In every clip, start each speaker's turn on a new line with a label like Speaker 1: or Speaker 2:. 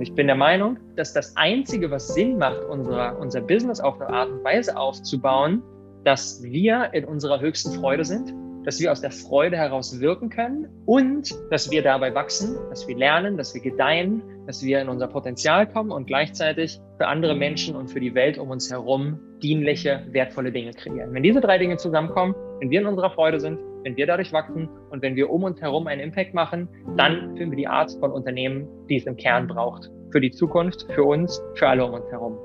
Speaker 1: Und ich bin der Meinung, dass das Einzige, was Sinn macht, unser, unser Business auf eine Art und Weise aufzubauen, dass wir in unserer höchsten Freude sind, dass wir aus der Freude heraus wirken können und dass wir dabei wachsen, dass wir lernen, dass wir gedeihen, dass wir in unser Potenzial kommen und gleichzeitig für andere Menschen und für die Welt um uns herum dienliche, wertvolle Dinge kreieren. Wenn diese drei Dinge zusammenkommen, wenn wir in unserer Freude sind, wenn wir dadurch wachsen und wenn wir um uns herum einen Impact machen, dann finden wir die Art von Unternehmen, die es im Kern braucht. Für die Zukunft, für uns, für alle um uns herum.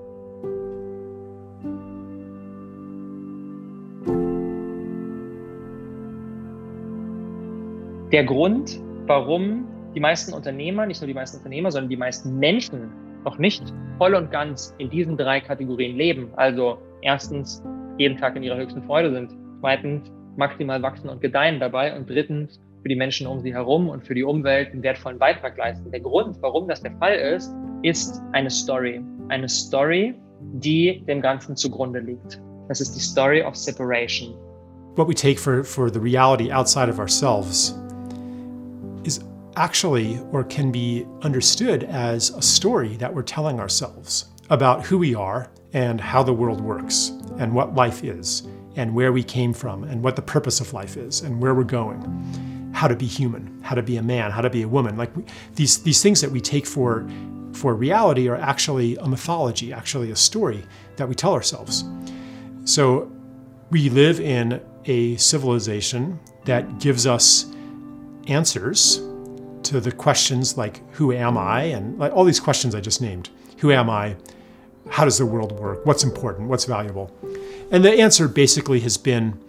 Speaker 1: der Grund, warum die meisten Unternehmer, nicht nur die meisten Unternehmer, sondern die meisten Menschen noch nicht voll und ganz in diesen drei Kategorien leben. Also erstens jeden Tag in ihrer höchsten Freude sind. Zweitens maximal wachsen und gedeihen dabei. Und drittens für die Menschen um sie herum und für die Umwelt einen wertvollen Beitrag leisten. Der Grund, warum das der Fall ist, ist eine Story. Eine Story, die dem Ganzen zugrunde liegt. Das ist die Story of separation.
Speaker 2: What we take for, for the reality outside of ourselves is actually or can be understood as a story that we're telling ourselves about who we are and how the world works and what life is and where we came from and what the purpose of life is and where we're going how to be human how to be a man how to be a woman like we, these these things that we take for for reality are actually a mythology actually a story that we tell ourselves so we live in a civilization that gives us answers to the questions like who am I and like all these questions I just named. Who am I? How does the world work? What's important? What's valuable? And the answer basically has been,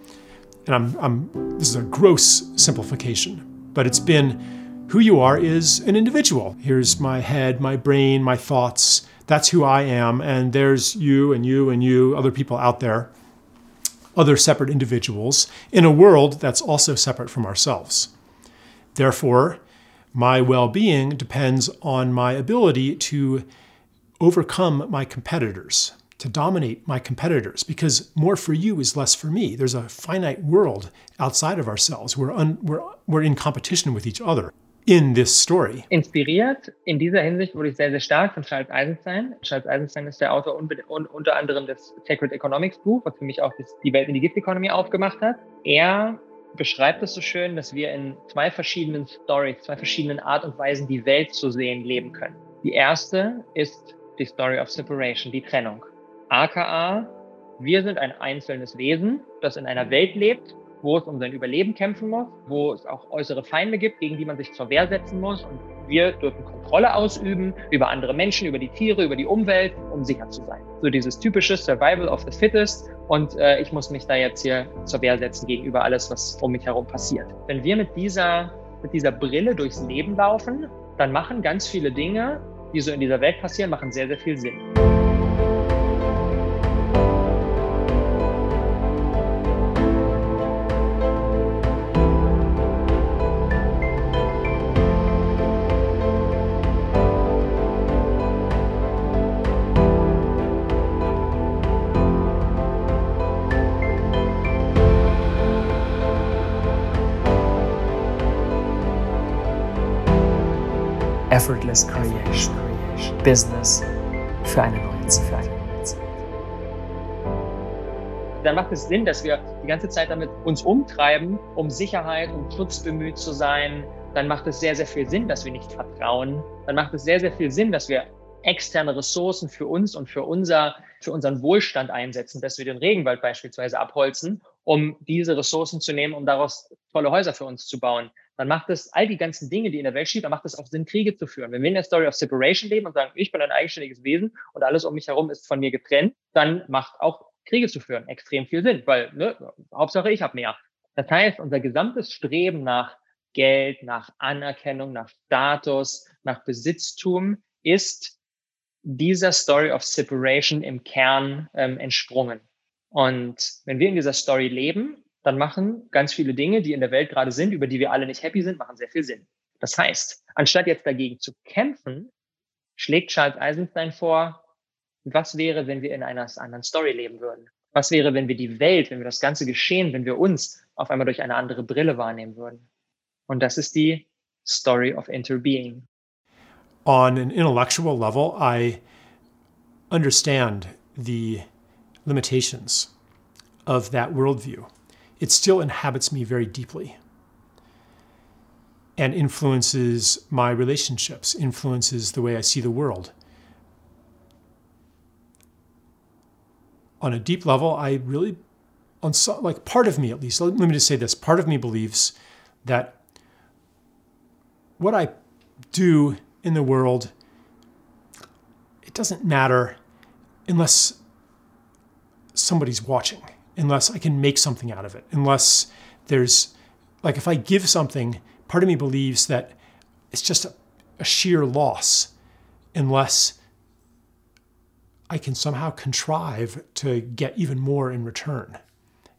Speaker 2: and I'm, I'm this is a gross simplification, but it's been who you are is an individual. Here's my head, my brain, my thoughts. That's who I am. And there's you and you and you, other people out there, other separate individuals in a world that's also separate from ourselves. Therefore, my well being depends on my ability to overcome my competitors, to dominate my competitors, because more for you is less for me. There's a finite world outside of ourselves. We're, un, we're, we're in competition with each other. In this story.
Speaker 1: Inspiriert in dieser Hinsicht wurde ich sehr, sehr stark von Charles Eisenstein. Charles Eisenstein ist der Autor unter anderem des Sacred Economics Buch, was für mich auch die Welt in die Gift-Economy aufgemacht hat. Er beschreibt es so schön, dass wir in zwei verschiedenen Stories, zwei verschiedenen Art und Weisen die Welt zu sehen leben können. Die erste ist die Story of Separation, die Trennung. AKA, wir sind ein einzelnes Wesen, das in einer Welt lebt, wo es um sein Überleben kämpfen muss, wo es auch äußere Feinde gibt, gegen die man sich zur Wehr setzen muss. Und wir dürfen Kontrolle ausüben über andere Menschen, über die Tiere, über die Umwelt, um sicher zu sein. So dieses typische Survival of the Fittest. Und äh, ich muss mich da jetzt hier zur Wehr setzen gegenüber alles, was um mich herum passiert. Wenn wir mit dieser, mit dieser Brille durchs Leben laufen, dann machen ganz viele Dinge, die so in dieser Welt passieren, machen sehr, sehr viel Sinn.
Speaker 3: Effortless Creation. Business für eine neue Zeit.
Speaker 1: Dann macht es Sinn, dass wir die ganze Zeit damit uns umtreiben, um Sicherheit, um Schutz bemüht zu sein. Dann macht es sehr, sehr viel Sinn, dass wir nicht vertrauen. Dann macht es sehr, sehr viel Sinn, dass wir externe Ressourcen für uns und für, unser, für unseren Wohlstand einsetzen, dass wir den Regenwald beispielsweise abholzen, um diese Ressourcen zu nehmen, um daraus tolle Häuser für uns zu bauen dann macht es all die ganzen Dinge, die in der Welt schieben, dann macht es auch Sinn, Kriege zu führen. Wenn wir in der Story of Separation leben und sagen, ich bin ein eigenständiges Wesen und alles um mich herum ist von mir getrennt, dann macht auch Kriege zu führen extrem viel Sinn, weil ne, Hauptsache ich habe mehr. Das heißt, unser gesamtes Streben nach Geld, nach Anerkennung, nach Status, nach Besitztum ist dieser Story of Separation im Kern ähm, entsprungen. Und wenn wir in dieser Story leben, dann machen ganz viele Dinge, die in der Welt gerade sind, über die wir alle nicht happy sind, machen sehr viel Sinn. Das heißt, anstatt jetzt dagegen zu kämpfen, schlägt Charles Eisenstein vor, was wäre, wenn wir in einer anderen Story leben würden? Was wäre, wenn wir die Welt, wenn wir das ganze Geschehen, wenn wir uns auf einmal durch eine andere Brille wahrnehmen würden? Und das ist die Story of Interbeing.
Speaker 2: on an intellectual level, I understand the limitations of that worldview. It still inhabits me very deeply and influences my relationships, influences the way I see the world. On a deep level, I really, on so, like part of me at least, let me just say this part of me believes that what I do in the world, it doesn't matter unless somebody's watching, unless I can make something out of it, unless there's, like, if I give something, part of me believes that it's just a, a sheer loss unless I can somehow contrive to get even more in return.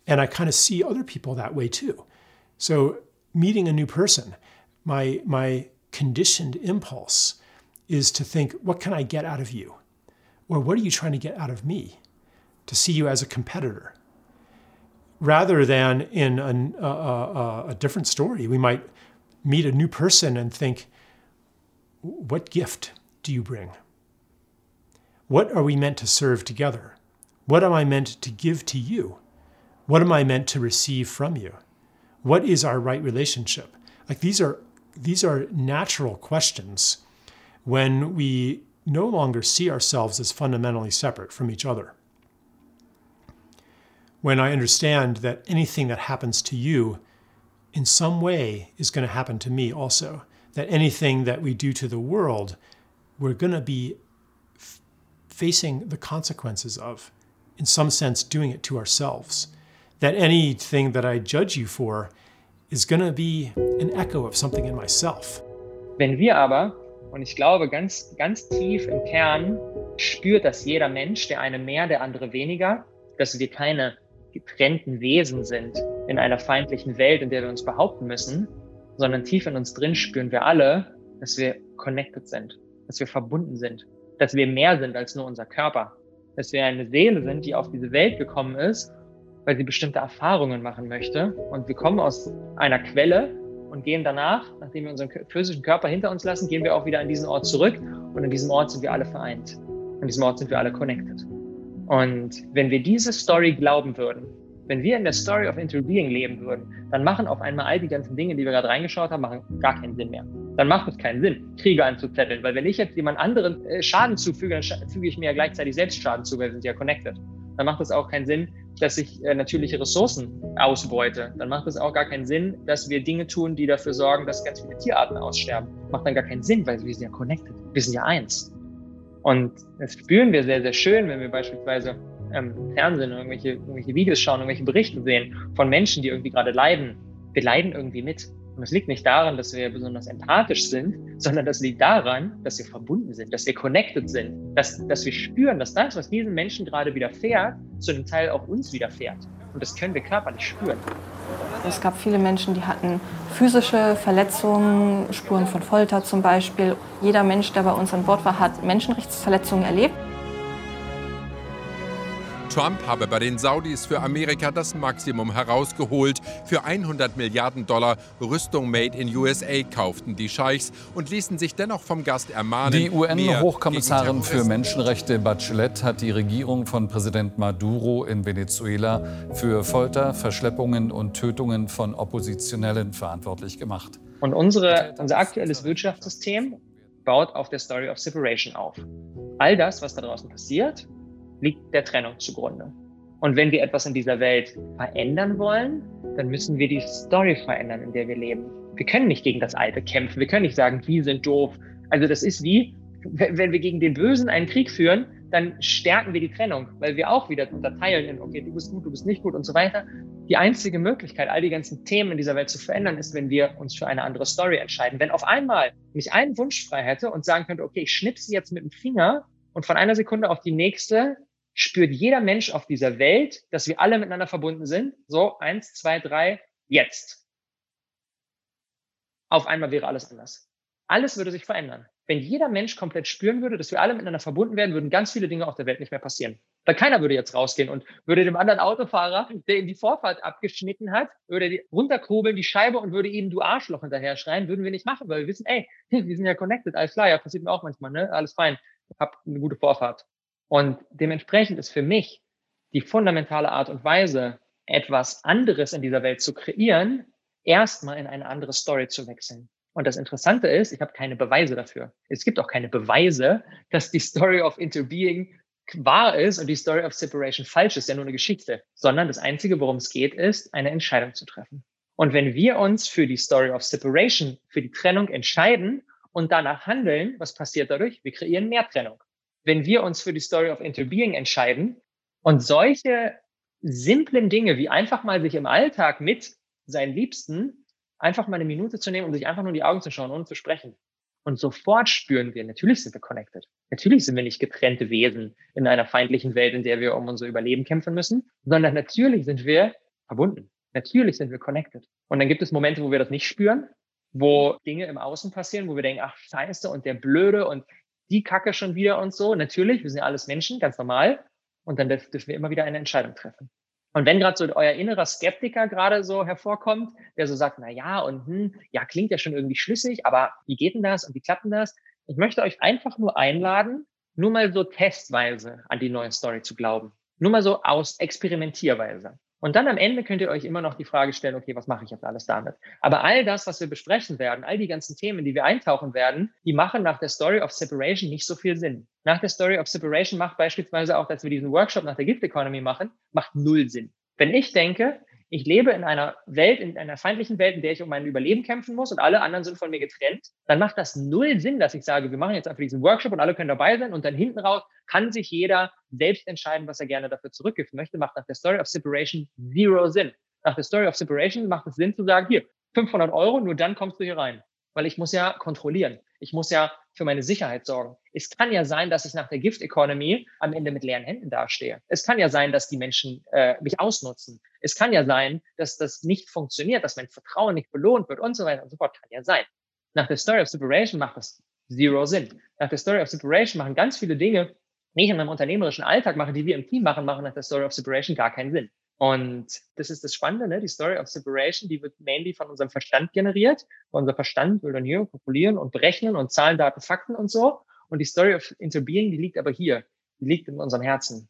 Speaker 2: And I kind of see other people that way too. So meeting a new person, my my conditioned impulse is to think, what can I get out of you? Or what are you trying to get out of me? To see you as a competitor. Rather than in a, a, a different story, we might meet a new person and think, what gift do you bring? What are we meant to serve together? What am I meant to give to you? What am I meant to receive from you? What is our right relationship? Like these are these are natural questions when we no longer see ourselves as fundamentally separate from each other. When I understand that anything that happens to you in some way is going to happen to me also, that anything that we do to the world, we're going to be f- facing the consequences of, in some sense, doing it to ourselves. That anything that I judge you for is going to be an echo of something in myself.
Speaker 1: Wenn wir aber, und ich glaube ganz, ganz tief im Kern, spürt das jeder Mensch, der eine mehr, der andere weniger, dass wir keine getrennten Wesen sind in einer feindlichen Welt, in der wir uns behaupten müssen, sondern tief in uns drin spüren wir alle, dass wir connected sind, dass wir verbunden sind, dass wir mehr sind als nur unser Körper, dass wir eine Seele sind, die auf diese Welt gekommen ist weil sie bestimmte Erfahrungen machen möchte. Und wir kommen aus einer Quelle und gehen danach, nachdem wir unseren physischen Körper hinter uns lassen, gehen wir auch wieder an diesen Ort zurück. Und an diesem Ort sind wir alle vereint. An diesem Ort sind wir alle connected. Und wenn wir diese Story glauben würden, wenn wir in der Story of Interbeing leben würden, dann machen auf einmal all die ganzen Dinge, die wir gerade reingeschaut haben, machen gar keinen Sinn mehr. Dann macht es keinen Sinn, Kriege anzuzetteln, weil wenn ich jetzt jemand anderen äh, Schaden zufüge, dann füge ich mir ja gleichzeitig selbst Schaden zu, weil wir sind ja connected. Dann macht es auch keinen Sinn, dass ich äh, natürliche Ressourcen ausbeute, dann macht es auch gar keinen Sinn, dass wir Dinge tun, die dafür sorgen, dass ganz viele Tierarten aussterben. Macht dann gar keinen Sinn, weil wir sind ja connected. Wir sind ja eins. Und das spüren wir sehr, sehr schön, wenn wir beispielsweise ähm, im Fernsehen irgendwelche, irgendwelche Videos schauen, irgendwelche Berichte sehen von Menschen, die irgendwie gerade leiden. Wir leiden irgendwie mit. Und es liegt nicht daran, dass wir besonders empathisch sind, sondern das liegt daran, dass wir verbunden sind, dass wir connected sind, dass, dass wir spüren, dass das, was diesen Menschen gerade widerfährt, zu einem Teil auch uns widerfährt. Und das können wir körperlich spüren.
Speaker 4: Es gab viele Menschen, die hatten physische Verletzungen, Spuren von Folter zum Beispiel. Jeder Mensch, der bei uns an Bord war, hat Menschenrechtsverletzungen erlebt.
Speaker 5: Trump habe bei den Saudis für Amerika das Maximum herausgeholt. Für 100 Milliarden Dollar Rüstung made in USA kauften die Scheichs und ließen sich dennoch vom Gast ermahnen.
Speaker 6: Die UN-Hochkommissarin für Menschenrechte Bachelet hat die Regierung von Präsident Maduro in Venezuela für Folter, Verschleppungen und Tötungen von Oppositionellen verantwortlich gemacht.
Speaker 1: Und unsere, unser aktuelles Wirtschaftssystem baut auf der Story of Separation auf. All das, was da draußen passiert, liegt der Trennung zugrunde. Und wenn wir etwas in dieser Welt verändern wollen, dann müssen wir die Story verändern, in der wir leben. Wir können nicht gegen das Alte kämpfen. Wir können nicht sagen, die sind doof. Also das ist wie, wenn wir gegen den Bösen einen Krieg führen, dann stärken wir die Trennung, weil wir auch wieder unterteilen in, okay, du bist gut, du bist nicht gut und so weiter. Die einzige Möglichkeit, all die ganzen Themen in dieser Welt zu verändern, ist, wenn wir uns für eine andere Story entscheiden. Wenn auf einmal mich einen Wunsch frei hätte und sagen könnte, okay, ich schnipse jetzt mit dem Finger und von einer Sekunde auf die nächste spürt jeder Mensch auf dieser Welt, dass wir alle miteinander verbunden sind. So, eins, zwei, drei, jetzt. Auf einmal wäre alles anders. Alles würde sich verändern. Wenn jeder Mensch komplett spüren würde, dass wir alle miteinander verbunden werden, würden ganz viele Dinge auf der Welt nicht mehr passieren. Weil keiner würde jetzt rausgehen und würde dem anderen Autofahrer, der ihm die Vorfahrt abgeschnitten hat, würde runterkurbeln, die Scheibe und würde ihm du Arschloch hinterher schreien, würden wir nicht machen, weil wir wissen, ey, wir sind ja connected, alles klar, ja, passiert mir auch manchmal, ne? Alles fein, hab eine gute Vorfahrt. Und dementsprechend ist für mich die fundamentale Art und Weise, etwas anderes in dieser Welt zu kreieren, erstmal in eine andere Story zu wechseln. Und das Interessante ist, ich habe keine Beweise dafür. Es gibt auch keine Beweise, dass die Story of Interbeing wahr ist und die Story of Separation falsch ist, ja nur eine Geschichte, sondern das Einzige, worum es geht, ist, eine Entscheidung zu treffen. Und wenn wir uns für die Story of Separation, für die Trennung entscheiden und danach handeln, was passiert dadurch? Wir kreieren mehr Trennung. Wenn wir uns für die Story of Interbeing entscheiden und solche simplen Dinge wie einfach mal sich im Alltag mit seinen Liebsten einfach mal eine Minute zu nehmen, um sich einfach nur in die Augen zu schauen, ohne zu sprechen. Und sofort spüren wir, natürlich sind wir connected. Natürlich sind wir nicht getrennte Wesen in einer feindlichen Welt, in der wir um unser Überleben kämpfen müssen, sondern natürlich sind wir verbunden. Natürlich sind wir connected. Und dann gibt es Momente, wo wir das nicht spüren, wo Dinge im Außen passieren, wo wir denken, ach scheiße und der Blöde und die Kacke schon wieder und so. Natürlich, wir sind ja alles Menschen, ganz normal. Und dann dürfen wir immer wieder eine Entscheidung treffen. Und wenn gerade so euer innerer Skeptiker gerade so hervorkommt, der so sagt, na ja und hm, ja klingt ja schon irgendwie schlüssig, aber wie geht denn das und wie klappt denn das? Ich möchte euch einfach nur einladen, nur mal so testweise an die neue Story zu glauben. Nur mal so aus Experimentierweise. Und dann am Ende könnt ihr euch immer noch die Frage stellen, okay, was mache ich jetzt alles damit? Aber all das, was wir besprechen werden, all die ganzen Themen, die wir eintauchen werden, die machen nach der Story of Separation nicht so viel Sinn. Nach der Story of Separation macht beispielsweise auch, dass wir diesen Workshop nach der Gift Economy machen, macht null Sinn. Wenn ich denke, ich lebe in einer Welt, in einer feindlichen Welt, in der ich um mein Überleben kämpfen muss und alle anderen sind von mir getrennt, dann macht das null Sinn, dass ich sage, wir machen jetzt einfach diesen Workshop und alle können dabei sein und dann hinten raus kann sich jeder selbst entscheiden, was er gerne dafür zurückgibt möchte, macht nach der Story of Separation zero Sinn. Nach der Story of Separation macht es Sinn zu sagen, hier, 500 Euro, nur dann kommst du hier rein. Weil ich muss ja kontrollieren. Ich muss ja für meine Sicherheit sorgen. Es kann ja sein, dass ich nach der Gift Economy am Ende mit leeren Händen dastehe. Es kann ja sein, dass die Menschen äh, mich ausnutzen. Es kann ja sein, dass das nicht funktioniert, dass mein Vertrauen nicht belohnt wird und so weiter und so fort. Kann ja sein. Nach der Story of Separation macht das zero Sinn. Nach der Story of Separation machen ganz viele Dinge, die ich in meinem unternehmerischen Alltag mache, die wir im Team machen, machen nach der Story of Separation gar keinen Sinn. Und das ist das Spannende, ne? die Story of Separation, die wird mainly von unserem Verstand generiert. Unser Verstand will dann hier kalkulieren und berechnen und Zahlen, Daten, Fakten und so. Und die Story of Interbeing, die liegt aber hier, die liegt in unserem Herzen.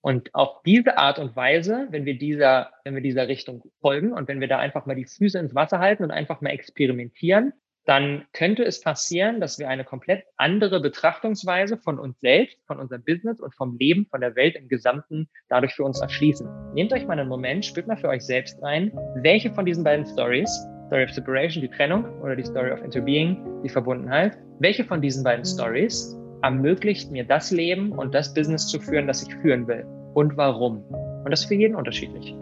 Speaker 1: Und auf diese Art und Weise, wenn wir dieser, wenn wir dieser Richtung folgen und wenn wir da einfach mal die Füße ins Wasser halten und einfach mal experimentieren, dann könnte es passieren, dass wir eine komplett andere Betrachtungsweise von uns selbst, von unserem Business und vom Leben, von der Welt im Gesamten dadurch für uns erschließen. Nehmt euch mal einen Moment, spürt mal für euch selbst rein, welche von diesen beiden Stories, Story of Separation, die Trennung, oder die Story of Interbeing, die Verbundenheit, welche von diesen beiden Stories ermöglicht mir das Leben und das Business zu führen, das ich führen will und warum. Und das ist für jeden unterschiedlich.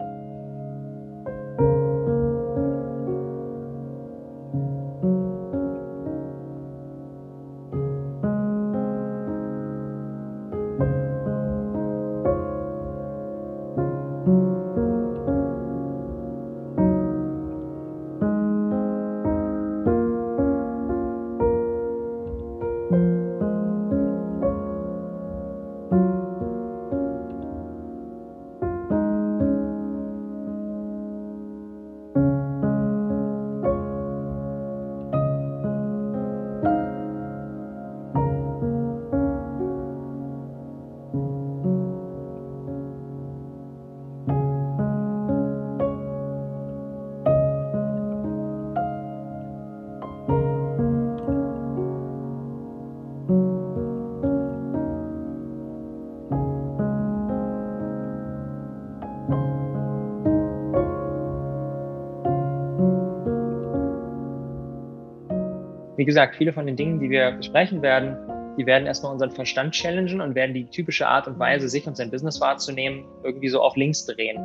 Speaker 1: Wie gesagt, viele von den Dingen, die wir besprechen werden, die werden erstmal unseren Verstand challengen und werden die typische Art und Weise, sich und sein Business wahrzunehmen, irgendwie so auf links drehen.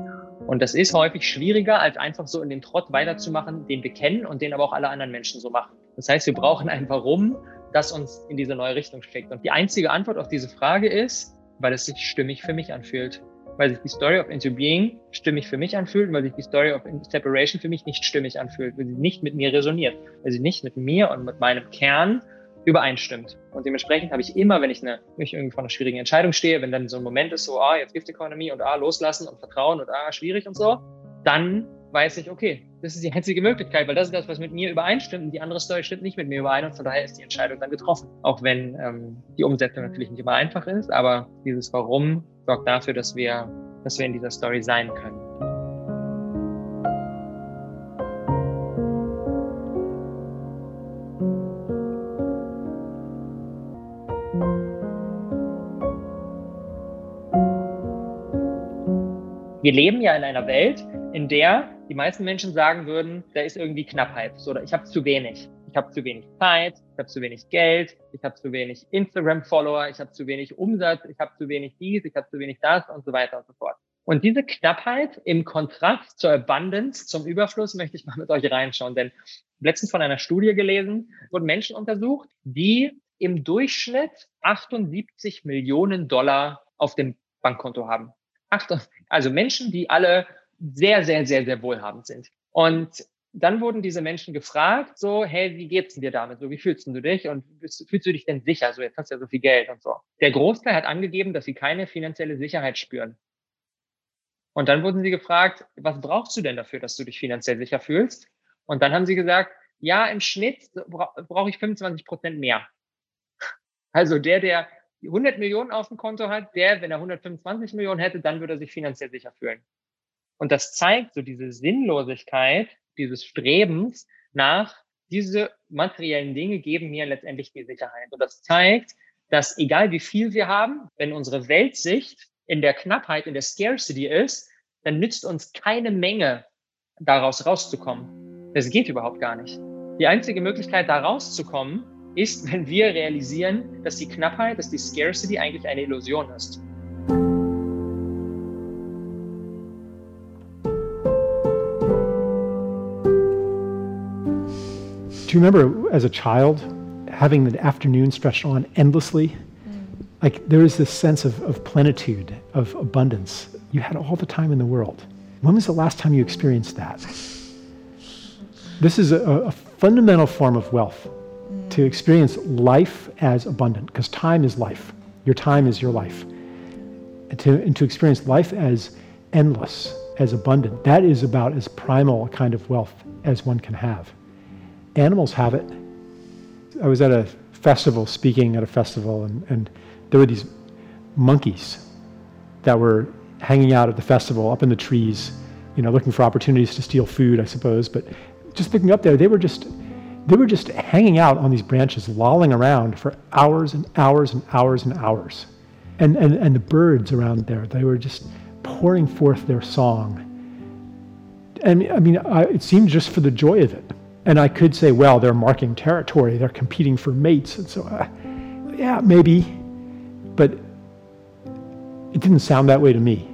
Speaker 1: Und das ist häufig schwieriger, als einfach so in dem Trott weiterzumachen, den wir kennen und den aber auch alle anderen Menschen so machen. Das heißt, wir brauchen ein Warum, das uns in diese neue Richtung schickt. Und die einzige Antwort auf diese Frage ist, weil es sich stimmig für mich anfühlt weil sich die Story of Interbeing stimmig für mich anfühlt, weil sich die Story of Separation für mich nicht stimmig anfühlt, weil sie nicht mit mir resoniert, weil sie nicht mit mir und mit meinem Kern übereinstimmt. Und dementsprechend habe ich immer, wenn ich, eine, wenn ich irgendwie vor einer schwierigen Entscheidung stehe, wenn dann so ein Moment ist, so, ah, jetzt Gift Economy und ah, loslassen und vertrauen und ah, schwierig und so, dann weiß ich, okay, das ist die einzige Möglichkeit, weil das ist das, was mit mir übereinstimmt und die andere Story stimmt nicht mit mir überein und von daher ist die Entscheidung dann getroffen. Auch wenn ähm, die Umsetzung natürlich nicht immer einfach ist, aber dieses Warum sorgt dafür, dass wir, dass wir in dieser Story sein können. Wir leben ja in einer Welt, in der die meisten Menschen sagen würden, da ist irgendwie Knappheit oder ich habe zu wenig. Ich habe zu wenig Zeit, ich habe zu wenig Geld, ich habe zu wenig Instagram-Follower, ich habe zu wenig Umsatz, ich habe zu wenig dies, ich habe zu wenig das und so weiter und so fort. Und diese Knappheit im Kontrast zur Abundance, zum Überfluss, möchte ich mal mit euch reinschauen. Denn letztens von einer Studie gelesen, wurden Menschen untersucht, die im Durchschnitt 78 Millionen Dollar auf dem Bankkonto haben. Also Menschen, die alle sehr, sehr, sehr, sehr wohlhabend sind. Und dann wurden diese Menschen gefragt, so, hey, wie geht's dir damit? So, wie fühlst du dich? Und fühlst du dich denn sicher? So, jetzt hast du ja so viel Geld und so. Der Großteil hat angegeben, dass sie keine finanzielle Sicherheit spüren. Und dann wurden sie gefragt, was brauchst du denn dafür, dass du dich finanziell sicher fühlst? Und dann haben sie gesagt, ja, im Schnitt brauche ich 25 Prozent mehr. Also der, der 100 Millionen auf dem Konto hat, der, wenn er 125 Millionen hätte, dann würde er sich finanziell sicher fühlen. Und das zeigt so diese Sinnlosigkeit dieses Strebens nach diese materiellen Dinge geben mir letztendlich die Sicherheit. Und das zeigt, dass egal wie viel wir haben, wenn unsere Weltsicht in der Knappheit, in der Scarcity ist, dann nützt uns keine Menge, daraus rauszukommen. Das geht überhaupt gar nicht. Die einzige Möglichkeit, da rauszukommen, ist, wenn wir realisieren, dass die Knappheit, dass die Scarcity eigentlich eine Illusion ist.
Speaker 2: Do you remember as a child having the afternoon stretched on endlessly? Mm. Like there was this sense of, of plenitude, of abundance. You had all the time in the world. When was the last time you experienced that? This is a, a fundamental form of wealth to experience life as abundant, because time is life. Your time is your life. And to, and to experience life as endless, as abundant, that is about as primal a kind of wealth as one can have. Animals have it. I was at a festival, speaking at a festival, and, and there were these monkeys that were hanging out at the festival up in the trees, you know, looking for opportunities to steal food, I suppose. But just looking up there, they were just they were just hanging out on these branches, lolling around for hours and hours and hours and hours. And, and, and the birds around there, they were just pouring forth their song. And I mean, I, it seemed just for the joy of it. And I could say, well, they're marking territory, they're competing for mates. And so, uh, yeah, maybe. But it didn't sound that way to me.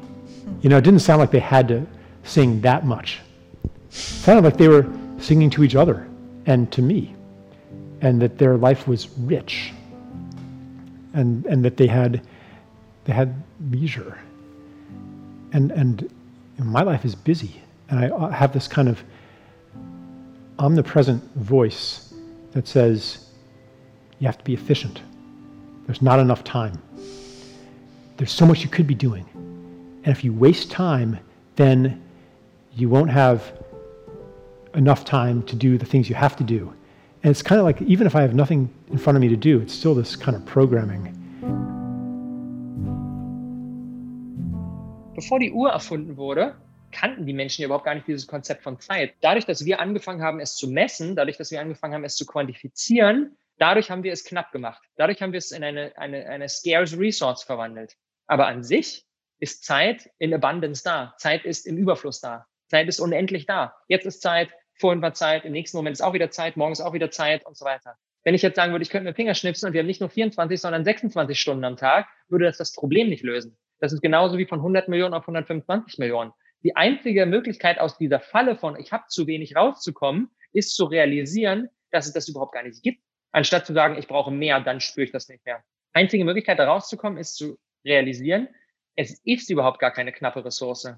Speaker 2: You know, it didn't sound like they had to sing that much. It sounded like they were singing to each other and to me, and that their life was rich, and, and that they had, they had leisure. And, and my life is busy, and I have this kind of omnipresent voice that says, you have to be efficient. There's not enough time. There's so much you could be doing. And if you waste time, then you won't have enough time to do the things you have to do. And it's kind of like, even if I have nothing in front of me to do, it's still this kind of programming.
Speaker 1: Bevor die Uhr erfunden wurde, kannten die Menschen überhaupt gar nicht dieses Konzept von Zeit. Dadurch, dass wir angefangen haben, es zu messen, dadurch, dass wir angefangen haben, es zu quantifizieren, dadurch haben wir es knapp gemacht. Dadurch haben wir es in eine, eine, eine scarce Resource verwandelt. Aber an sich ist Zeit in Abundance da. Zeit ist im Überfluss da. Zeit ist unendlich da. Jetzt ist Zeit, vorhin war Zeit, im nächsten Moment ist auch wieder Zeit, morgen ist auch wieder Zeit und so weiter. Wenn ich jetzt sagen würde, ich könnte mir Finger schnipsen und wir haben nicht nur 24, sondern 26 Stunden am Tag, würde das das Problem nicht lösen. Das ist genauso wie von 100 Millionen auf 125 Millionen. Die einzige Möglichkeit aus dieser Falle von ich habe zu wenig rauszukommen, ist zu realisieren, dass es das überhaupt gar nicht gibt. Anstatt zu sagen, ich brauche mehr, dann spüre ich das nicht mehr. Einzige Möglichkeit, da rauszukommen, ist zu realisieren, es ist überhaupt gar keine knappe Ressource.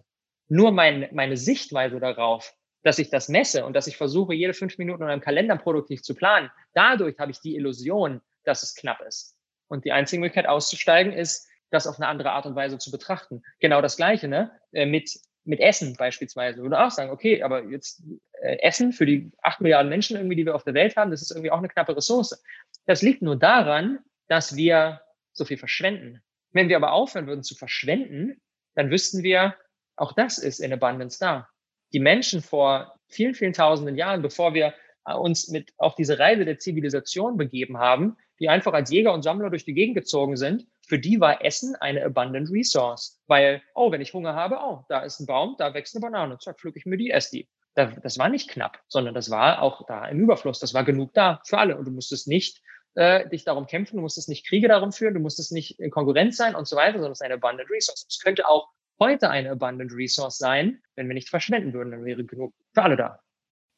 Speaker 1: Nur mein, meine Sichtweise darauf dass ich das messe und dass ich versuche, jede fünf Minuten in einem Kalender produktiv zu planen. Dadurch habe ich die Illusion, dass es knapp ist. Und die einzige Möglichkeit auszusteigen ist, das auf eine andere Art und Weise zu betrachten. Genau das Gleiche, ne? Äh, mit, mit Essen beispielsweise. Würde auch sagen, okay, aber jetzt äh, Essen für die acht Milliarden Menschen irgendwie, die wir auf der Welt haben, das ist irgendwie auch eine knappe Ressource. Das liegt nur daran, dass wir so viel verschwenden. Wenn wir aber aufhören würden zu verschwenden, dann wüssten wir, auch das ist in Abundance da. Die Menschen vor vielen, vielen tausenden Jahren, bevor wir äh, uns mit auf diese Reise der Zivilisation begeben haben, die einfach als Jäger und Sammler durch die Gegend gezogen sind, für die war Essen eine abundant resource. Weil, oh, wenn ich Hunger habe, oh, da ist ein Baum, da wächst eine Banane, zack, pflücke ich mir die, esse die. Das war nicht knapp, sondern das war auch da im Überfluss. Das war genug da für alle. Und du musstest nicht äh, dich darum kämpfen, du musstest nicht Kriege darum führen, du musstest nicht in Konkurrenz sein und so weiter, sondern es ist eine abundant resource. Es könnte auch heute eine abundant resource sein, wenn wir nicht verschwenden würden, dann wäre genug für alle da.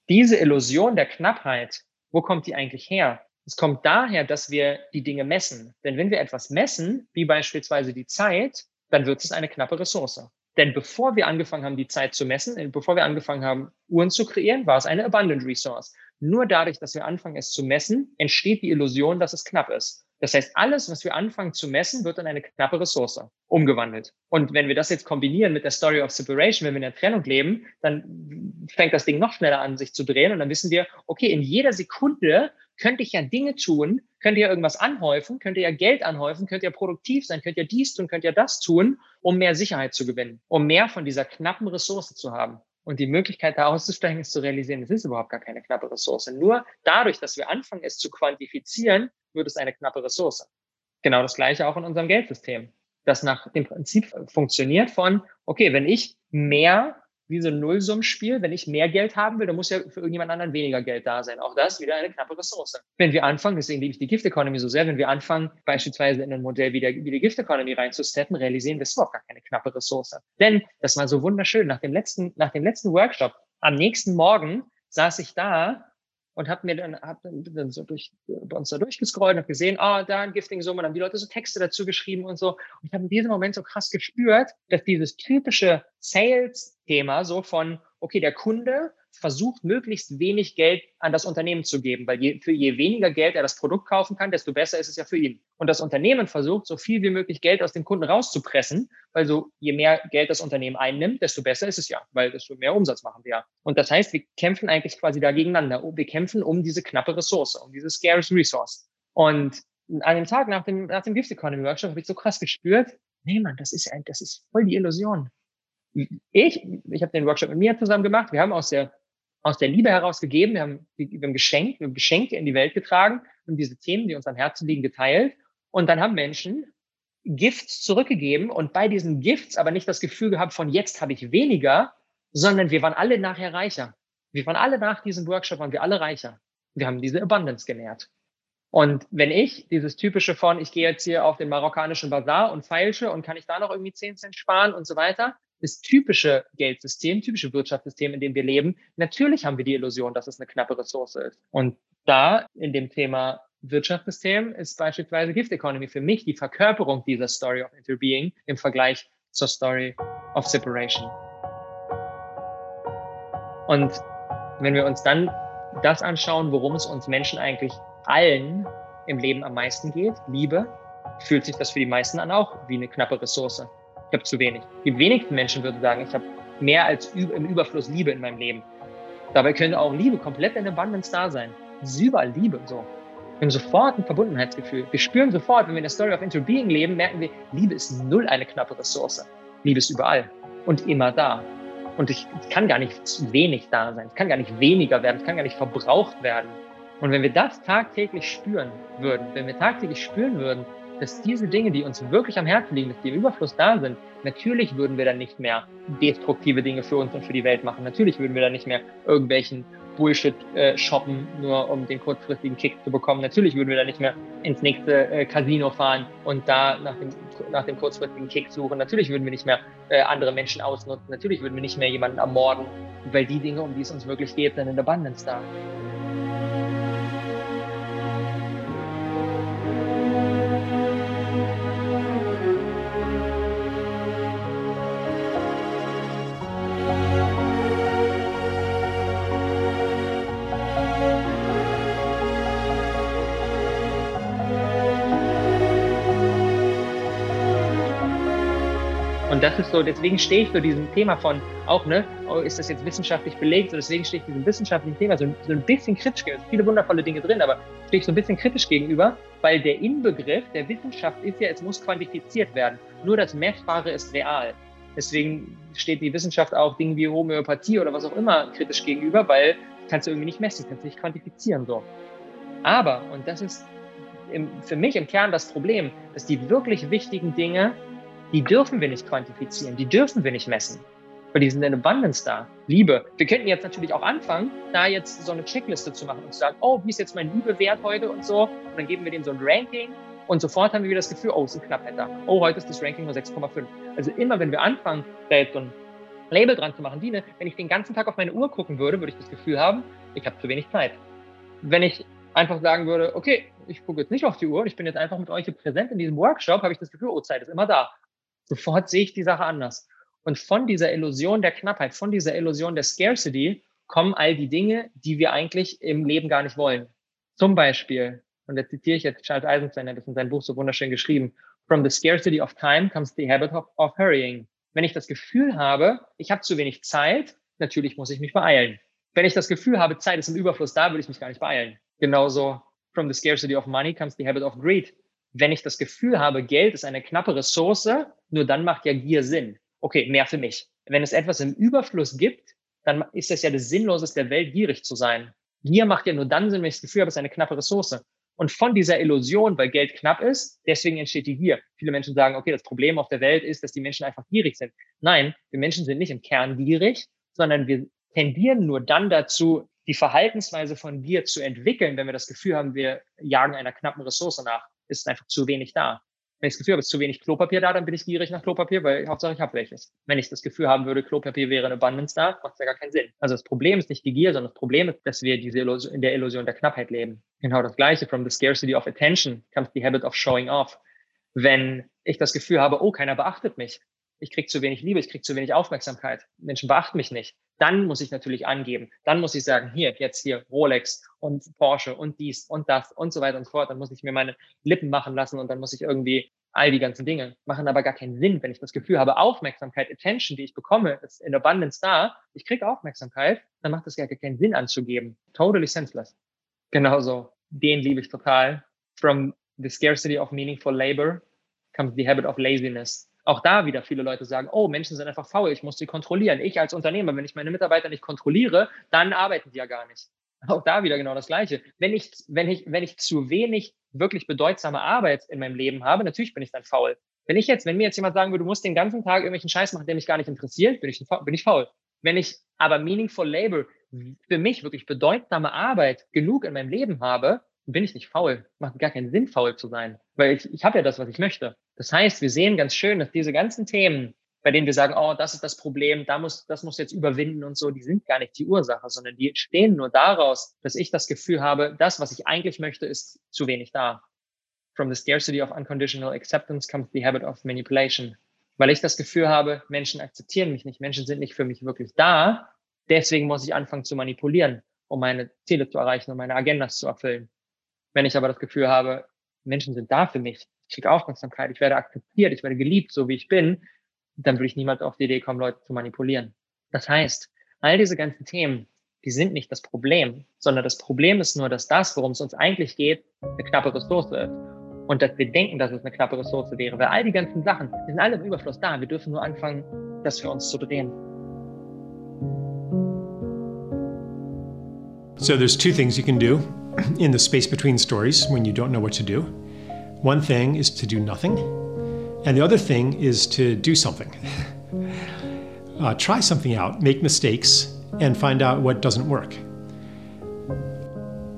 Speaker 1: Diese Illusion der Knappheit, wo kommt die eigentlich her? Es kommt daher, dass wir die Dinge messen. Denn wenn wir etwas messen, wie beispielsweise die Zeit, dann wird es eine knappe Ressource. Denn bevor wir angefangen haben, die Zeit zu messen, äh, bevor wir angefangen haben, Uhren zu kreieren, war es eine abundant resource. Nur dadurch, dass wir anfangen, es zu messen, entsteht die Illusion, dass es knapp ist. Das heißt, alles, was wir anfangen zu messen, wird in eine knappe Ressource umgewandelt. Und wenn wir das jetzt kombinieren mit der Story of Separation, wenn wir in der Trennung leben, dann fängt das Ding noch schneller an, sich zu drehen. Und dann wissen wir, okay, in jeder Sekunde könnte ich ja Dinge tun, könnte ja irgendwas anhäufen, könnte ja Geld anhäufen, könnte ja produktiv sein, könnte ja dies tun, könnte ja das tun, um mehr Sicherheit zu gewinnen, um mehr von dieser knappen Ressource zu haben. Und die Möglichkeit, da auszusteigen, ist zu realisieren, es ist überhaupt gar keine knappe Ressource. Nur dadurch, dass wir anfangen, es zu quantifizieren, wird es eine knappe Ressource. Genau das Gleiche auch in unserem Geldsystem. Das nach dem Prinzip funktioniert von, okay, wenn ich mehr wie so ein Nullsummspiel. Wenn ich mehr Geld haben will, dann muss ja für irgendjemand anderen weniger Geld da sein. Auch das wieder eine knappe Ressource. Wenn wir anfangen, deswegen liebe ich die Gift Economy so sehr, wenn wir anfangen, beispielsweise in ein Modell wie, der, wie die Gift Economy reinzusteppen, realisieren wir, es überhaupt gar keine knappe Ressource. Denn das war so wunderschön. Nach dem letzten, nach dem letzten Workshop, am nächsten Morgen saß ich da und habe mir dann, hab dann so durch, bei uns da durchgescrollt und habe gesehen, ah, oh, da ein Gifting-Summe, dann haben die Leute so Texte dazu geschrieben und so. Und ich habe in diesem Moment so krass gespürt, dass dieses typische Sales-Thema so von, okay, der Kunde versucht, möglichst wenig Geld an das Unternehmen zu geben, weil je, für je weniger Geld er das Produkt kaufen kann, desto besser ist es ja für ihn. Und das Unternehmen versucht, so viel wie möglich Geld aus dem Kunden rauszupressen, weil so je mehr Geld das Unternehmen einnimmt, desto besser ist es ja, weil desto mehr Umsatz machen wir ja. Und das heißt, wir kämpfen eigentlich quasi da gegeneinander. Wir kämpfen um diese knappe Ressource, um diese scarce resource. Und an dem Tag nach dem, nach dem Gift Economy Workshop habe ich so krass gespürt, nee, Mann, das ist, das ist voll die Illusion. Ich, ich habe den Workshop mit mir zusammen gemacht. Wir haben aus der aus der Liebe heraus gegeben. Wir haben, wir haben Geschenk, wir haben Geschenke in die Welt getragen und diese Themen, die uns am Herzen liegen, geteilt. Und dann haben Menschen Gifts zurückgegeben und bei diesen Gifts aber nicht das Gefühl gehabt von jetzt habe ich weniger, sondern wir waren alle nachher reicher. Wir waren alle nach diesem Workshop, waren wir alle reicher. Wir haben diese Abundance genährt. Und wenn ich dieses typische von, ich gehe jetzt hier auf den marokkanischen Bazar und feilsche und kann ich da noch irgendwie 10 Cent sparen und so weiter, das typische Geldsystem, typische Wirtschaftssystem, in dem wir leben, natürlich haben wir die Illusion, dass es eine knappe Ressource ist. Und da in dem Thema Wirtschaftssystem ist beispielsweise Gift Economy für mich die Verkörperung dieser Story of Interbeing im Vergleich zur Story of Separation. Und wenn wir uns dann das anschauen, worum es uns Menschen eigentlich allen im Leben am meisten geht, Liebe, fühlt sich das für die meisten an auch wie eine knappe Ressource ich habe zu wenig. Die wenigsten Menschen würden sagen, ich habe mehr als im Überfluss Liebe in meinem Leben. Dabei könnte auch Liebe komplett in Abundance da sein. Es überall Liebe so. Wir haben sofort ein Verbundenheitsgefühl. Wir spüren sofort, wenn wir in der Story of Interbeing leben, merken wir, Liebe ist null eine knappe Ressource. Liebe ist überall und immer da. Und ich kann gar nicht zu wenig da sein. Es kann gar nicht weniger werden. Es kann gar nicht verbraucht werden. Und wenn wir das tagtäglich spüren würden, wenn wir tagtäglich spüren würden, dass diese Dinge, die uns wirklich am Herzen liegen, dass die im Überfluss da sind, natürlich würden wir dann nicht mehr destruktive Dinge für uns und für die Welt machen. Natürlich würden wir dann nicht mehr irgendwelchen Bullshit äh, shoppen, nur um den kurzfristigen Kick zu bekommen. Natürlich würden wir dann nicht mehr ins nächste äh, Casino fahren und da nach dem, nach dem kurzfristigen Kick suchen. Natürlich würden wir nicht mehr äh, andere Menschen ausnutzen. Natürlich würden wir nicht mehr jemanden ermorden, weil die Dinge, um die es uns wirklich geht, sind in Abundance da. Das ist so, deswegen stehe ich für diesem Thema von, auch, ne, oh, ist das jetzt wissenschaftlich belegt? So, deswegen stehe ich diesem wissenschaftlichen Thema so, so ein bisschen kritisch gegenüber. Es sind viele wundervolle Dinge drin, aber stehe ich so ein bisschen kritisch gegenüber, weil der Inbegriff der Wissenschaft ist ja, es muss quantifiziert werden. Nur das Messbare ist real. Deswegen steht die Wissenschaft auch Dingen wie Homöopathie oder was auch immer kritisch gegenüber, weil kannst du irgendwie nicht messen, kannst du nicht quantifizieren, so. Aber, und das ist im, für mich im Kern das Problem, dass die wirklich wichtigen Dinge, die dürfen wir nicht quantifizieren, die dürfen wir nicht messen. Weil die sind in Abundance da. Liebe. Wir könnten jetzt natürlich auch anfangen, da jetzt so eine Checkliste zu machen und zu sagen, oh, wie ist jetzt mein Liebewert heute und so. Und dann geben wir dem so ein Ranking und sofort haben wir wieder das Gefühl, oh, es ist Knappheit da. Oh, heute ist das Ranking nur 6,5. Also immer, wenn wir anfangen, da jetzt so ein Label dran zu machen, wie ne, wenn ich den ganzen Tag auf meine Uhr gucken würde, würde ich das Gefühl haben, ich habe zu wenig Zeit. Wenn ich einfach sagen würde, okay, ich gucke jetzt nicht auf die Uhr, ich bin jetzt einfach mit euch hier präsent in diesem Workshop, habe ich das Gefühl, oh, Zeit ist immer da. Sofort sehe ich die Sache anders. Und von dieser Illusion der Knappheit, von dieser Illusion der Scarcity kommen all die Dinge, die wir eigentlich im Leben gar nicht wollen. Zum Beispiel, und da zitiere ich jetzt Charles Eisenstein, der das in seinem Buch so wunderschön geschrieben, From the scarcity of time comes the habit of, of hurrying. Wenn ich das Gefühl habe, ich habe zu wenig Zeit, natürlich muss ich mich beeilen. Wenn ich das Gefühl habe, Zeit ist im Überfluss da, würde ich mich gar nicht beeilen. Genauso from the scarcity of money comes the habit of greed. Wenn ich das Gefühl habe, Geld ist eine knappe Ressource, nur dann macht ja Gier Sinn. Okay, mehr für mich. Wenn es etwas im Überfluss gibt, dann ist es ja das Sinnloseste der Welt, gierig zu sein. Gier macht ja nur dann Sinn, wenn ich das Gefühl habe, es ist eine knappe Ressource. Und von dieser Illusion, weil Geld knapp ist, deswegen entsteht die Gier. Viele Menschen sagen, okay, das Problem auf der Welt ist, dass die Menschen einfach gierig sind. Nein, wir Menschen sind nicht im Kern gierig, sondern wir tendieren nur dann dazu, die Verhaltensweise von Gier zu entwickeln, wenn wir das Gefühl haben, wir jagen einer knappen Ressource nach, ist einfach zu wenig da. Wenn ich das Gefühl habe, es ist zu wenig Klopapier da, dann bin ich gierig nach Klopapier, weil Hauptsache ich habe welches. Wenn ich das Gefühl haben würde, Klopapier wäre in Abundance da, macht es ja gar keinen Sinn. Also das Problem ist nicht die Gier, sondern das Problem ist, dass wir diese Illusion, in der Illusion der Knappheit leben. Genau das Gleiche. From the scarcity of attention comes the habit of showing off. Wenn ich das Gefühl habe, oh, keiner beachtet mich, ich kriege zu wenig Liebe, ich kriege zu wenig Aufmerksamkeit, Menschen beachten mich nicht, dann muss ich natürlich angeben. Dann muss ich sagen, hier, jetzt hier Rolex und Porsche und dies und das und so weiter und so fort. Dann muss ich mir meine Lippen machen lassen und dann muss ich irgendwie all die ganzen Dinge machen aber gar keinen Sinn, wenn ich das Gefühl habe, Aufmerksamkeit, Attention, die ich bekomme, ist in Abundance da, ich kriege Aufmerksamkeit, dann macht es gar keinen Sinn anzugeben. Totally senseless. Genauso, den liebe ich total. From the scarcity of meaningful labor comes the habit of laziness auch da wieder viele Leute sagen, oh, Menschen sind einfach faul, ich muss sie kontrollieren. Ich als Unternehmer, wenn ich meine Mitarbeiter nicht kontrolliere, dann arbeiten die ja gar nicht. Auch da wieder genau das Gleiche. Wenn ich, wenn ich, wenn ich zu wenig wirklich bedeutsame Arbeit in meinem Leben habe, natürlich bin ich dann faul. Wenn ich jetzt, wenn mir jetzt jemand sagen würde, du musst den ganzen Tag irgendwelchen Scheiß machen, der mich gar nicht interessiert, bin ich, bin ich faul. Wenn ich aber meaningful labor, für mich wirklich bedeutsame Arbeit genug in meinem Leben habe, bin ich nicht faul. Macht gar keinen Sinn, faul zu sein. Weil ich, ich habe ja das, was ich möchte. Das heißt, wir sehen ganz schön, dass diese ganzen Themen, bei denen wir sagen, oh, das ist das Problem, da muss, das muss jetzt überwinden und so, die sind gar nicht die Ursache, sondern die stehen nur daraus, dass ich das Gefühl habe, das, was ich eigentlich möchte, ist zu wenig da. From the scarcity of unconditional acceptance comes the habit of manipulation. Weil ich das Gefühl habe, Menschen akzeptieren mich nicht, Menschen sind nicht für mich wirklich da, deswegen muss ich anfangen zu manipulieren, um meine Ziele zu erreichen, um meine Agendas zu erfüllen. Wenn ich aber das Gefühl habe, Menschen sind da für mich, ich kriege Aufmerksamkeit, ich werde akzeptiert, ich werde geliebt, so wie ich bin, dann würde ich niemals auf die Idee kommen, Leute zu manipulieren. Das heißt, all diese ganzen Themen, die sind nicht das Problem, sondern das Problem ist nur, dass das, worum es uns eigentlich geht, eine knappe Ressource ist. Und dass wir denken, dass es eine knappe Ressource wäre. Weil all die ganzen Sachen, die sind alle im Überfluss da. Wir dürfen nur anfangen, das für uns zu drehen.
Speaker 2: So there's two things you can do in the space between stories when you don't know what to do. One thing is to do nothing, and the other thing is to do something. uh, try something out, make mistakes, and find out what doesn't work.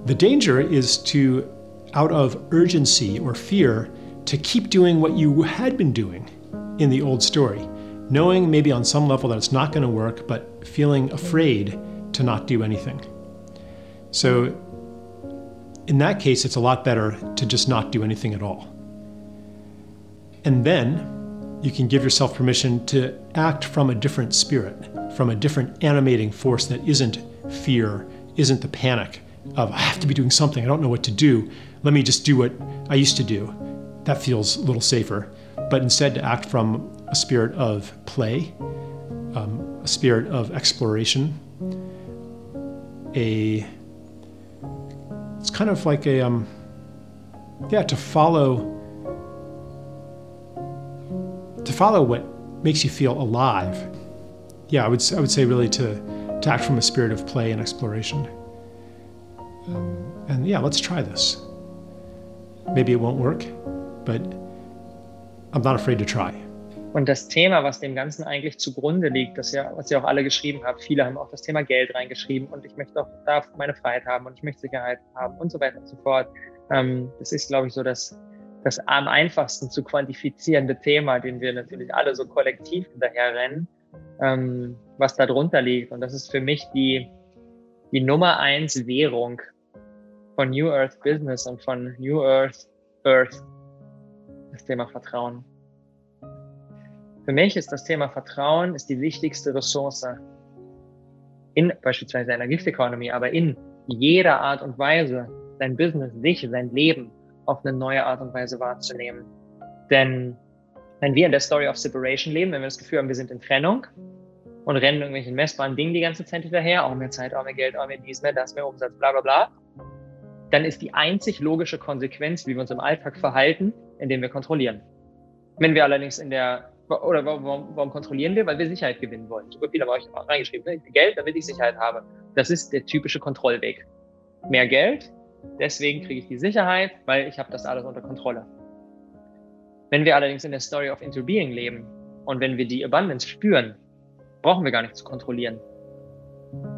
Speaker 2: The danger is to, out of urgency or fear, to keep doing what you had been doing in the old story, knowing maybe on some level that it's not going to work, but feeling afraid to not do anything. So in that case, it's a lot better to just not do anything at all. And then you can give yourself permission to act from a different spirit, from a different animating force that isn't fear, isn't the panic of, I have to be doing something, I don't know what to do. Let me just do what I used to do. That feels a little safer. but instead to act from a spirit of play, um, a spirit of exploration, a it's kind of like a um, yeah to follow to follow what makes you feel alive. Yeah, I would I would say really to to act from a spirit of play and exploration. And yeah, let's try this. Maybe it won't work, but I'm not afraid to try.
Speaker 1: Und das Thema, was dem Ganzen eigentlich zugrunde liegt, das ja, was ihr auch alle geschrieben habt, viele haben auch das Thema Geld reingeschrieben und ich möchte auch da meine Freiheit haben und ich möchte Sicherheit haben und so weiter und so fort. Ähm, das ist, glaube ich, so das, das am einfachsten zu quantifizierende Thema, den wir natürlich alle so kollektiv hinterherrennen, ähm, was da drunter liegt. Und das ist für mich die, die Nummer eins Währung von New Earth Business und von New Earth Earth, das Thema Vertrauen. Für mich ist das Thema Vertrauen ist die wichtigste Ressource in beispielsweise einer Gift Economy, aber in jeder Art und Weise sein Business, sich, sein Leben auf eine neue Art und Weise wahrzunehmen. Denn wenn wir in der Story of Separation leben, wenn wir das Gefühl haben, wir sind in Trennung und rennen irgendwelchen messbaren Dingen die ganze Zeit hinterher, auch mehr Zeit, auch mehr Geld, auch mehr dies, mehr das, mehr Umsatz, bla bla bla, dann ist die einzig logische Konsequenz, wie wir uns im Alltag verhalten, indem wir kontrollieren. Wenn wir allerdings in der, oder warum, warum kontrollieren wir? Weil wir Sicherheit gewinnen wollen. Super viel haben euch auch reingeschrieben. Ne? Geld, damit ich Sicherheit habe. Das ist der typische Kontrollweg. Mehr Geld, deswegen kriege ich die Sicherheit, weil ich habe das alles unter Kontrolle. Wenn wir allerdings in der Story of Interbeing leben und wenn wir die Abundance spüren, brauchen wir gar nicht zu kontrollieren.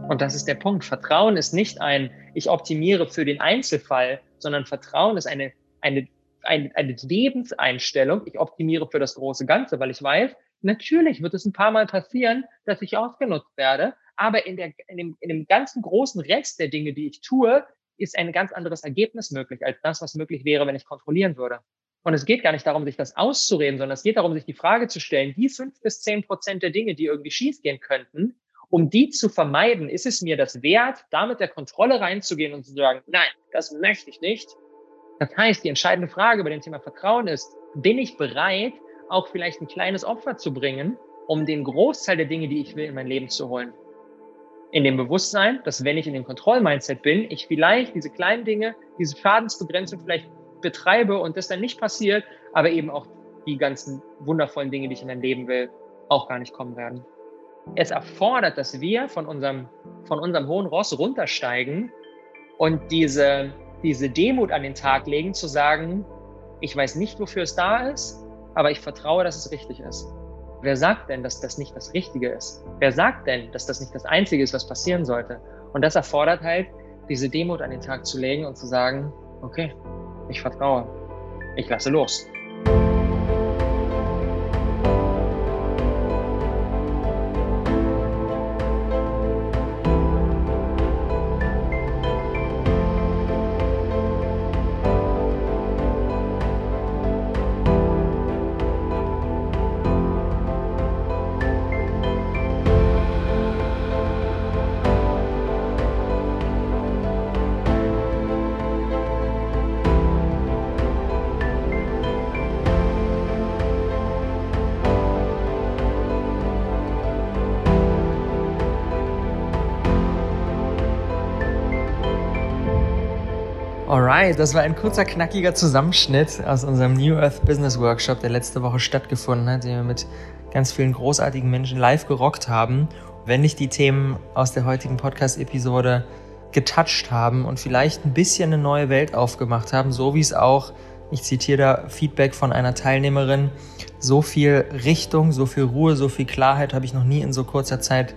Speaker 1: Und das ist der Punkt. Vertrauen ist nicht ein, ich optimiere für den Einzelfall, sondern Vertrauen ist eine, eine, eine, eine Lebenseinstellung. Ich optimiere für das große Ganze, weil ich weiß, natürlich wird es ein paar Mal passieren, dass ich ausgenutzt werde, aber in, der, in, dem, in dem ganzen großen Rest der Dinge, die ich tue, ist ein ganz anderes Ergebnis möglich als das, was möglich wäre, wenn ich kontrollieren würde. Und es geht gar nicht darum, sich das auszureden, sondern es geht darum, sich die Frage zu stellen, die fünf bis zehn Prozent der Dinge, die irgendwie schiefgehen könnten, um die zu vermeiden, ist es mir das wert, da mit der Kontrolle reinzugehen und zu sagen, nein, das möchte ich nicht. Das heißt, die entscheidende Frage bei dem Thema Vertrauen ist, bin ich bereit, auch vielleicht ein kleines Opfer zu bringen, um den Großteil der Dinge, die ich will, in mein Leben zu holen? In dem Bewusstsein, dass wenn ich in dem Kontrollmindset bin, ich vielleicht diese kleinen Dinge, diese Schadensbegrenzung vielleicht betreibe und das dann nicht passiert, aber eben auch die ganzen wundervollen Dinge, die ich in mein Leben will, auch gar nicht kommen werden es erfordert, dass wir von unserem, von unserem hohen Ross runtersteigen und diese, diese Demut an den Tag legen, zu sagen, ich weiß nicht, wofür es da ist, aber ich vertraue, dass es richtig ist. Wer sagt denn, dass das nicht das Richtige ist? Wer sagt denn, dass das nicht das Einzige ist, was passieren sollte? Und das erfordert halt, diese Demut an den Tag zu legen und zu sagen, okay, ich vertraue, ich lasse los.
Speaker 3: Alright, das war ein kurzer, knackiger Zusammenschnitt aus unserem New Earth Business Workshop, der letzte Woche stattgefunden hat, den wir mit ganz vielen großartigen Menschen live gerockt haben. Wenn dich die Themen aus der heutigen Podcast-Episode getoucht haben und vielleicht ein bisschen eine neue Welt aufgemacht haben, so wie es auch, ich zitiere da Feedback von einer Teilnehmerin, so viel Richtung, so viel Ruhe, so viel Klarheit habe ich noch nie in so kurzer Zeit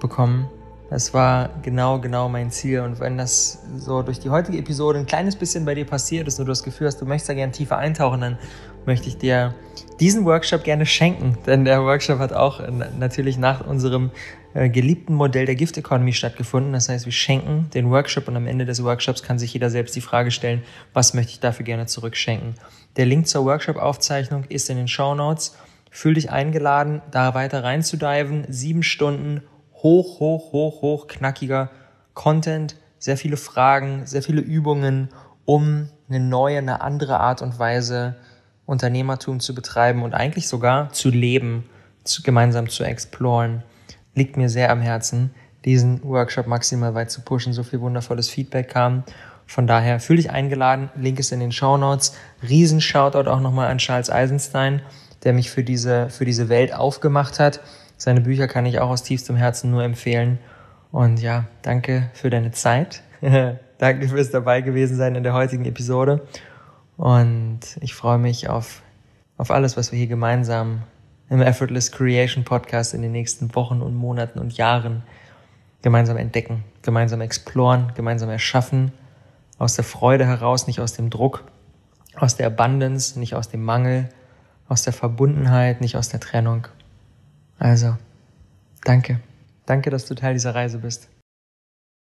Speaker 3: bekommen. Das war genau, genau mein Ziel. Und wenn das so durch die heutige Episode ein kleines bisschen bei dir passiert ist und du das Gefühl hast, du möchtest da gerne tiefer eintauchen, dann möchte ich dir diesen Workshop gerne schenken. Denn der Workshop hat auch natürlich nach unserem äh, geliebten Modell der Gift Economy stattgefunden. Das heißt, wir schenken den Workshop und am Ende des Workshops kann sich jeder selbst die Frage stellen, was möchte ich dafür gerne zurückschenken. Der Link zur Workshop-Aufzeichnung ist in den Show Notes. Fühl dich eingeladen, da weiter reinzudiven. Sieben Stunden hoch, hoch, hoch, hoch knackiger Content, sehr viele Fragen, sehr viele Übungen, um eine neue, eine andere Art und Weise Unternehmertum zu betreiben und eigentlich sogar zu leben, zu, gemeinsam zu exploren. Liegt mir sehr am Herzen, diesen Workshop maximal weit zu pushen. So viel wundervolles Feedback kam. Von daher fühle dich eingeladen. Link ist in den Show Notes. Riesen Shoutout auch nochmal an Charles Eisenstein, der mich für diese, für diese Welt aufgemacht hat. Seine Bücher kann ich auch aus tiefstem Herzen nur empfehlen. Und ja, danke für deine Zeit. danke fürs dabei gewesen sein in der heutigen Episode. Und ich freue mich auf, auf alles, was wir hier gemeinsam im Effortless Creation Podcast in den nächsten Wochen und Monaten und Jahren gemeinsam entdecken, gemeinsam exploren, gemeinsam erschaffen aus der Freude heraus, nicht aus dem Druck, aus der Abundance, nicht aus dem Mangel, aus der Verbundenheit, nicht aus der Trennung. Also, danke. Danke, dass du Teil dieser Reise bist.